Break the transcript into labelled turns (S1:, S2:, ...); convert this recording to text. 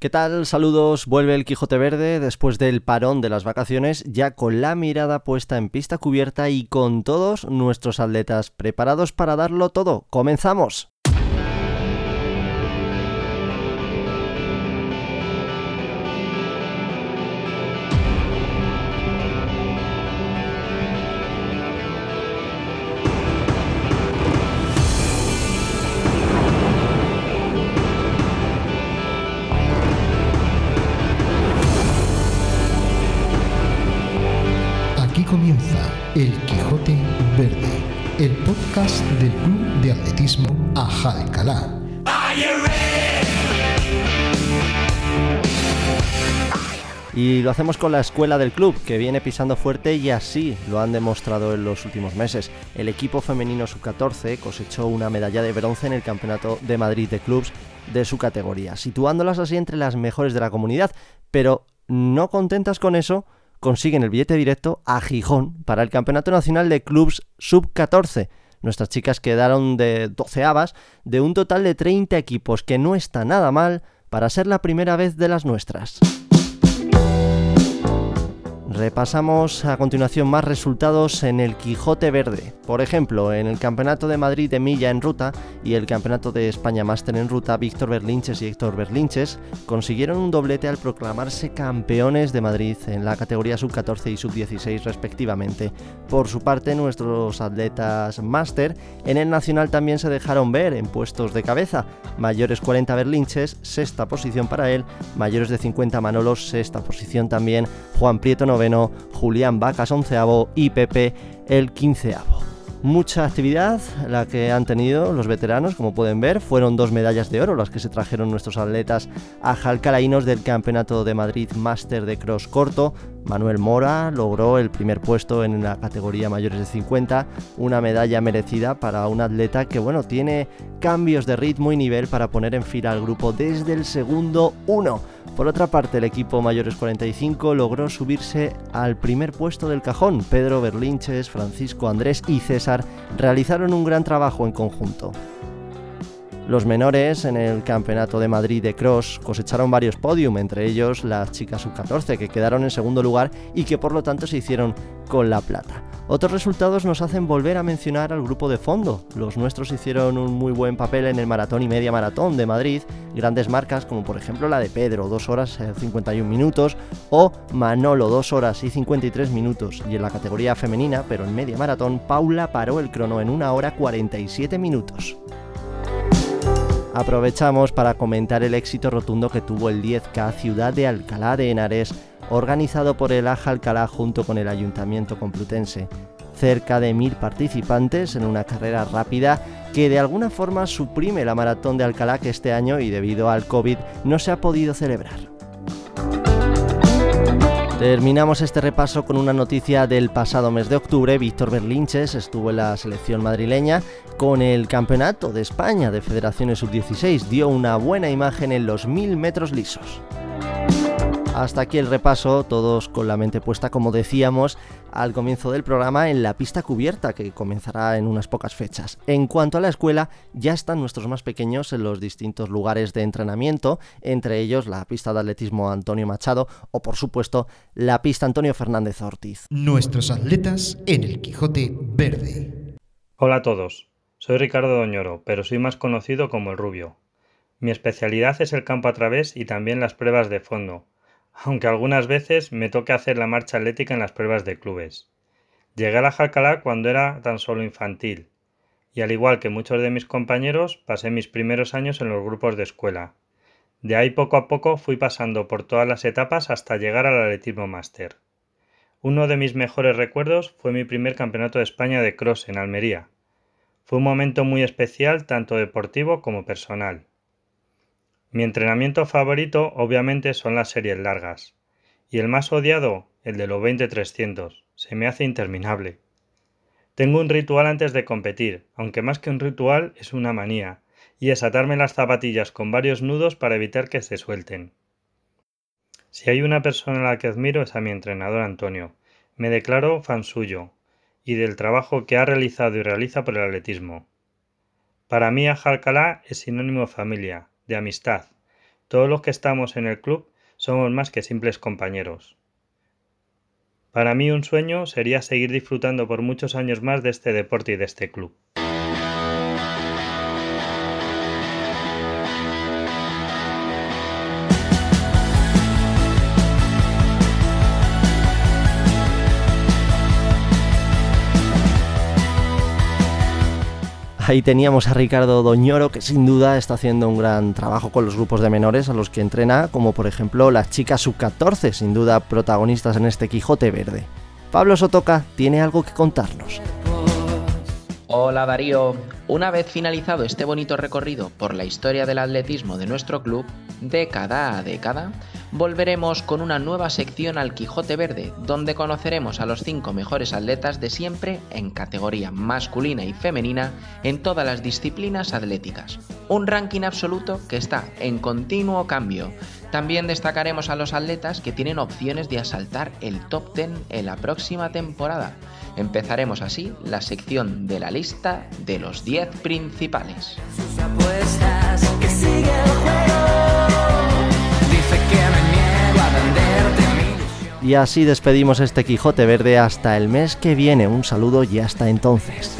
S1: ¿Qué tal? Saludos. Vuelve el Quijote Verde después del parón de las vacaciones, ya con la mirada puesta en pista cubierta y con todos nuestros atletas preparados para darlo todo. ¡Comenzamos!
S2: El podcast del Club de Atletismo Ajalcalá.
S1: Y lo hacemos con la escuela del club, que viene pisando fuerte y así lo han demostrado en los últimos meses. El equipo femenino sub-14 cosechó una medalla de bronce en el Campeonato de Madrid de Clubs de su categoría, situándolas así entre las mejores de la comunidad. Pero no contentas con eso, consiguen el billete directo a Gijón para el Campeonato Nacional de Clubs Sub-14. Nuestras chicas quedaron de doceavas de un total de 30 equipos, que no está nada mal para ser la primera vez de las nuestras. Repasamos a continuación más resultados en el Quijote Verde. Por ejemplo, en el Campeonato de Madrid de Milla en ruta y el Campeonato de España Máster en ruta, Víctor Berlinches y Héctor Berlinches consiguieron un doblete al proclamarse campeones de Madrid en la categoría sub-14 y sub-16 respectivamente. Por su parte, nuestros atletas máster en el Nacional también se dejaron ver en puestos de cabeza. Mayores 40 Berlinches, sexta posición para él, mayores de 50 Manolos, sexta posición también, Juan Prieto Julián Vacas onceavo y Pepe el quinceavo. Mucha actividad la que han tenido los veteranos, como pueden ver, fueron dos medallas de oro las que se trajeron nuestros atletas a jalcalaínos del Campeonato de Madrid Máster de Cross Corto. Manuel Mora logró el primer puesto en la categoría mayores de 50, una medalla merecida para un atleta que bueno, tiene cambios de ritmo y nivel para poner en fila al grupo desde el segundo uno. Por otra parte, el equipo mayores 45 logró subirse al primer puesto del cajón. Pedro Berlinches, Francisco Andrés y César realizaron un gran trabajo en conjunto. Los menores en el Campeonato de Madrid de Cross cosecharon varios podium, entre ellos las chicas sub-14 que quedaron en segundo lugar y que por lo tanto se hicieron con la plata. Otros resultados nos hacen volver a mencionar al grupo de fondo. Los nuestros hicieron un muy buen papel en el maratón y media maratón de Madrid, grandes marcas como por ejemplo la de Pedro, 2 horas y 51 minutos, o Manolo, 2 horas y 53 minutos. Y en la categoría femenina, pero en media maratón, Paula paró el crono en 1 hora 47 minutos. Aprovechamos para comentar el éxito rotundo que tuvo el 10K Ciudad de Alcalá de Henares, organizado por el Aja Alcalá junto con el Ayuntamiento Complutense. Cerca de mil participantes en una carrera rápida que de alguna forma suprime la maratón de Alcalá que este año y debido al COVID no se ha podido celebrar. Terminamos este repaso con una noticia del pasado mes de octubre. Víctor Berlinches estuvo en la selección madrileña con el Campeonato de España de Federaciones Sub-16. Dio una buena imagen en los 1000 metros lisos. Hasta aquí el repaso, todos con la mente puesta, como decíamos al comienzo del programa, en la pista cubierta que comenzará en unas pocas fechas. En cuanto a la escuela, ya están nuestros más pequeños en los distintos lugares de entrenamiento, entre ellos la pista de atletismo Antonio Machado o por supuesto la pista Antonio Fernández Ortiz.
S2: Nuestros atletas en el Quijote Verde.
S3: Hola a todos, soy Ricardo Doñoro, pero soy más conocido como el Rubio. Mi especialidad es el campo a través y también las pruebas de fondo aunque algunas veces me toque hacer la marcha atlética en las pruebas de clubes. Llegué a la Jalcalá cuando era tan solo infantil, y al igual que muchos de mis compañeros, pasé mis primeros años en los grupos de escuela. De ahí poco a poco fui pasando por todas las etapas hasta llegar al atletismo máster. Uno de mis mejores recuerdos fue mi primer campeonato de España de cross en Almería. Fue un momento muy especial tanto deportivo como personal. Mi entrenamiento favorito obviamente son las series largas. Y el más odiado, el de los 20-300. Se me hace interminable. Tengo un ritual antes de competir, aunque más que un ritual es una manía, y es atarme las zapatillas con varios nudos para evitar que se suelten. Si hay una persona a la que admiro es a mi entrenador Antonio. Me declaro fan suyo, y del trabajo que ha realizado y realiza por el atletismo. Para mí Ajalcalá es sinónimo de familia, de amistad. Todos los que estamos en el club somos más que simples compañeros. Para mí un sueño sería seguir disfrutando por muchos años más de este deporte y de este club.
S1: Ahí teníamos a Ricardo Doñoro, que sin duda está haciendo un gran trabajo con los grupos de menores a los que entrena, como por ejemplo las chicas sub-14, sin duda protagonistas en este Quijote Verde. Pablo Sotoca tiene algo que contarnos.
S4: Hola Darío, una vez finalizado este bonito recorrido por la historia del atletismo de nuestro club, década a década, volveremos con una nueva sección al Quijote Verde, donde conoceremos a los 5 mejores atletas de siempre en categoría masculina y femenina en todas las disciplinas atléticas. Un ranking absoluto que está en continuo cambio. También destacaremos a los atletas que tienen opciones de asaltar el top 10 en la próxima temporada. Empezaremos así la sección de la lista de los 10 principales.
S1: Y así despedimos este Quijote Verde hasta el mes que viene. Un saludo y hasta entonces.